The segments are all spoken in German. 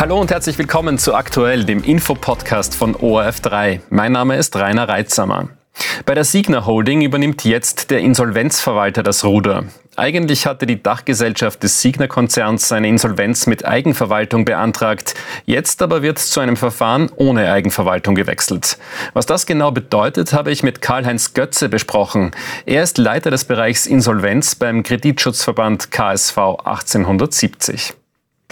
Hallo und herzlich willkommen zu Aktuell, dem Infopodcast von ORF3. Mein Name ist Rainer Reitsamer. Bei der Signa Holding übernimmt jetzt der Insolvenzverwalter das Ruder. Eigentlich hatte die Dachgesellschaft des Signa-Konzerns seine Insolvenz mit Eigenverwaltung beantragt. Jetzt aber wird zu einem Verfahren ohne Eigenverwaltung gewechselt. Was das genau bedeutet, habe ich mit Karl-Heinz Götze besprochen. Er ist Leiter des Bereichs Insolvenz beim Kreditschutzverband KSV 1870.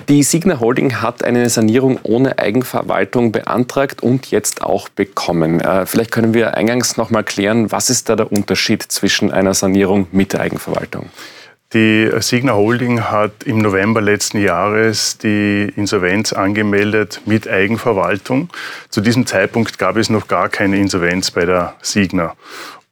Die Signa Holding hat eine Sanierung ohne Eigenverwaltung beantragt und jetzt auch bekommen. Äh, vielleicht können wir eingangs noch mal klären, was ist da der Unterschied zwischen einer Sanierung mit Eigenverwaltung? Die Signa Holding hat im November letzten Jahres die Insolvenz angemeldet mit Eigenverwaltung. Zu diesem Zeitpunkt gab es noch gar keine Insolvenz bei der Signa.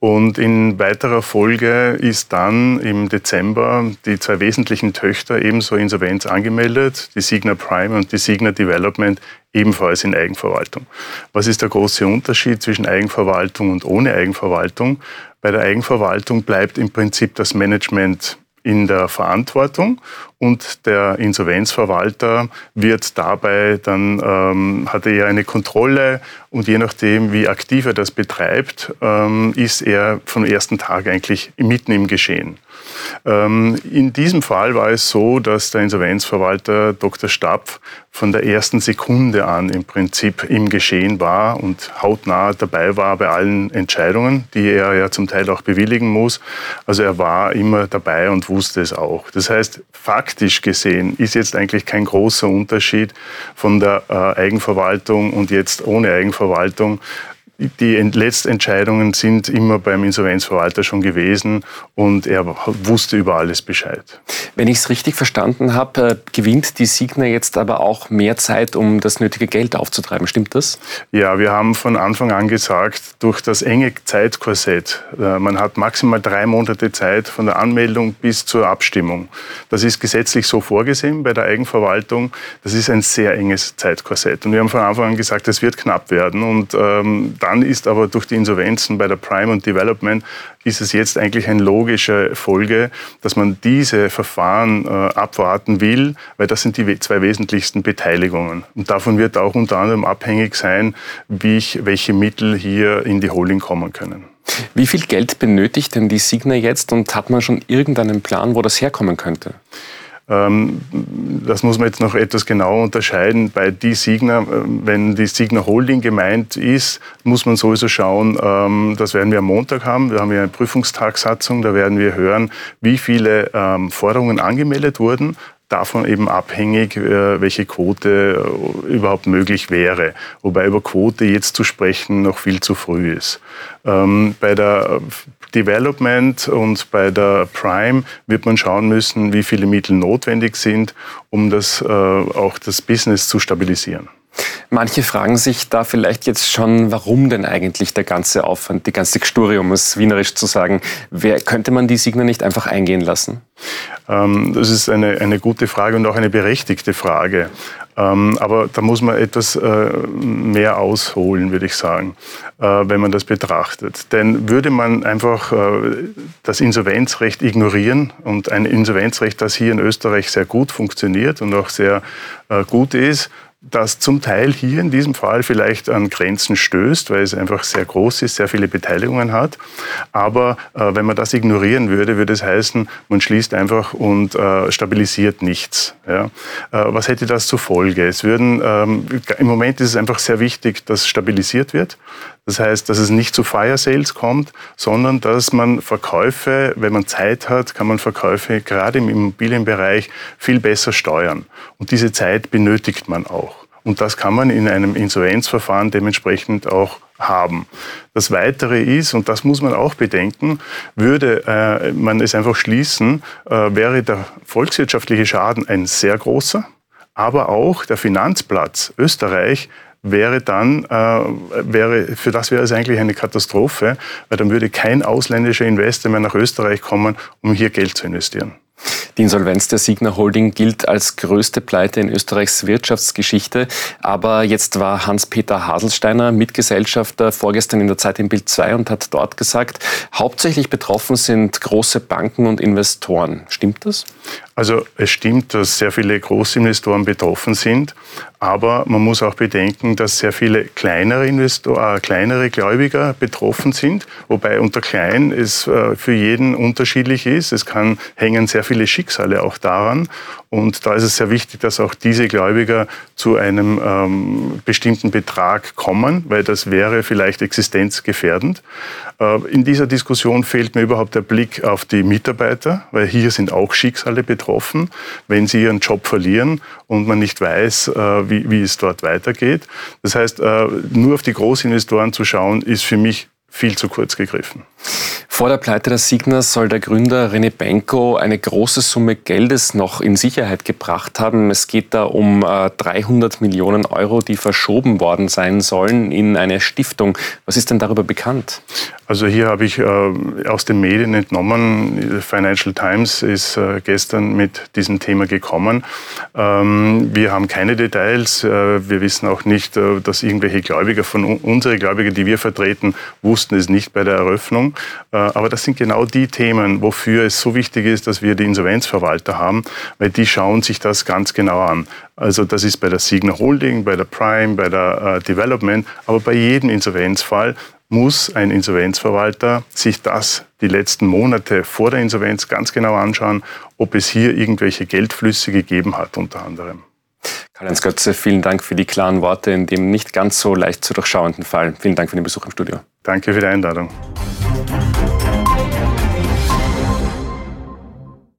Und in weiterer Folge ist dann im Dezember die zwei wesentlichen Töchter ebenso Insolvenz angemeldet, die Signa Prime und die Signa Development ebenfalls in Eigenverwaltung. Was ist der große Unterschied zwischen Eigenverwaltung und ohne Eigenverwaltung? Bei der Eigenverwaltung bleibt im Prinzip das Management in der Verantwortung und der Insolvenzverwalter wird dabei dann, ähm, hat er eine Kontrolle und je nachdem, wie aktiv er das betreibt, ähm, ist er vom ersten Tag eigentlich mitten im Geschehen. Ähm, in diesem Fall war es so, dass der Insolvenzverwalter Dr. Stapf von der ersten Sekunde an im Prinzip im Geschehen war und hautnah dabei war bei allen Entscheidungen, die er ja zum Teil auch bewilligen muss. Also er war immer dabei und wusste es auch. Das heißt, faktisch gesehen ist jetzt eigentlich kein großer Unterschied von der äh, Eigenverwaltung und jetzt ohne Eigenverwaltung die Letztentscheidungen sind immer beim Insolvenzverwalter schon gewesen und er wusste über alles Bescheid. Wenn ich es richtig verstanden habe, äh, gewinnt die Signa jetzt aber auch mehr Zeit, um das nötige Geld aufzutreiben. Stimmt das? Ja, wir haben von Anfang an gesagt, durch das enge Zeitkorsett, äh, man hat maximal drei Monate Zeit von der Anmeldung bis zur Abstimmung. Das ist gesetzlich so vorgesehen bei der Eigenverwaltung. Das ist ein sehr enges Zeitkorsett. Und wir haben von Anfang an gesagt, es wird knapp werden. Und ähm, dann ist aber durch die Insolvenzen bei der Prime und Development ist es jetzt eigentlich eine logische Folge, dass man diese Verfahren äh, abwarten will, weil das sind die zwei wesentlichsten Beteiligungen. Und davon wird auch unter anderem abhängig sein, wie ich, welche Mittel hier in die Holding kommen können. Wie viel Geld benötigt denn die Signa jetzt und hat man schon irgendeinen Plan, wo das herkommen könnte? Ähm, das muss man jetzt noch etwas genauer unterscheiden. Bei die Signa, äh, wenn die Signa Holding gemeint ist, muss man sowieso schauen, ähm, das werden wir am Montag haben. Wir haben ja eine Prüfungstagsatzung, da werden wir hören, wie viele ähm, Forderungen angemeldet wurden davon eben abhängig, äh, welche Quote äh, überhaupt möglich wäre. Wobei über Quote jetzt zu sprechen noch viel zu früh ist. Bei der Development und bei der Prime wird man schauen müssen, wie viele Mittel notwendig sind, um das, äh, auch das Business zu stabilisieren. Manche fragen sich da vielleicht jetzt schon, warum denn eigentlich der ganze Aufwand, die ganze Gstur, um es wienerisch zu sagen. Wer, könnte man die Signer nicht einfach eingehen lassen? Ähm, das ist eine, eine gute Frage und auch eine berechtigte Frage. Ähm, aber da muss man etwas äh, mehr ausholen, würde ich sagen, äh, wenn man das betrachtet. Denn würde man einfach äh, das Insolvenzrecht ignorieren und ein Insolvenzrecht, das hier in Österreich sehr gut funktioniert und auch sehr gut ist, das zum Teil hier in diesem Fall vielleicht an Grenzen stößt, weil es einfach sehr groß ist, sehr viele Beteiligungen hat. Aber äh, wenn man das ignorieren würde, würde es heißen, man schließt einfach und äh, stabilisiert nichts. Ja? Äh, was hätte das zur Folge? Es würden, ähm, Im Moment ist es einfach sehr wichtig, dass stabilisiert wird. Das heißt, dass es nicht zu Fire Sales kommt, sondern dass man Verkäufe, wenn man Zeit hat, kann man Verkäufe gerade im Immobilienbereich viel besser steuern. Und diese Zeit benötigt man auch. Und das kann man in einem Insolvenzverfahren dementsprechend auch haben. Das Weitere ist, und das muss man auch bedenken, würde äh, man es einfach schließen, äh, wäre der volkswirtschaftliche Schaden ein sehr großer, aber auch der Finanzplatz Österreich wäre dann, äh, wäre, für das wäre es eigentlich eine Katastrophe, weil dann würde kein ausländischer Investor mehr nach Österreich kommen, um hier Geld zu investieren. Die Insolvenz der Signa Holding gilt als größte Pleite in Österreichs Wirtschaftsgeschichte. Aber jetzt war Hans-Peter Haselsteiner Mitgesellschafter vorgestern in der Zeit im Bild 2 und hat dort gesagt, hauptsächlich betroffen sind große Banken und Investoren. Stimmt das? Also es stimmt, dass sehr viele Großinvestoren betroffen sind, aber man muss auch bedenken, dass sehr viele kleinere, Investor, äh, kleinere Gläubiger betroffen sind, wobei unter klein es äh, für jeden unterschiedlich ist. Es kann hängen sehr viele Schicksale auch daran und da ist es sehr wichtig, dass auch diese Gläubiger zu einem ähm, bestimmten Betrag kommen, weil das wäre vielleicht existenzgefährdend. Äh, in dieser Diskussion fehlt mir überhaupt der Blick auf die Mitarbeiter, weil hier sind auch Schicksale betroffen, wenn sie ihren Job verlieren und man nicht weiß, äh, wie, wie es dort weitergeht. Das heißt, äh, nur auf die Großinvestoren zu schauen, ist für mich viel zu kurz gegriffen. Vor der Pleite der Signa soll der Gründer René Benko eine große Summe Geldes noch in Sicherheit gebracht haben. Es geht da um 300 äh, Millionen Euro, die verschoben worden sein sollen in eine Stiftung. Was ist denn darüber bekannt? Also hier habe ich äh, aus den Medien entnommen, Financial Times ist äh, gestern mit diesem Thema gekommen. Ähm, wir haben keine Details. wir wissen auch nicht, dass irgendwelche Gläubiger von unsere Gläubiger, die wir vertreten, wussten es nicht bei der Eröffnung. Aber das sind genau die Themen, wofür es so wichtig ist, dass wir die Insolvenzverwalter haben, weil die schauen sich das ganz genau an. Also das ist bei der Signa Holding, bei der Prime, bei der äh, Development, aber bei jedem Insolvenzfall muss ein Insolvenzverwalter sich das die letzten Monate vor der Insolvenz ganz genau anschauen, ob es hier irgendwelche Geldflüsse gegeben hat unter anderem. Karl-Heinz Götze, vielen Dank für die klaren Worte in dem nicht ganz so leicht zu durchschauenden Fall. Vielen Dank für den Besuch im Studio. Danke für die Einladung.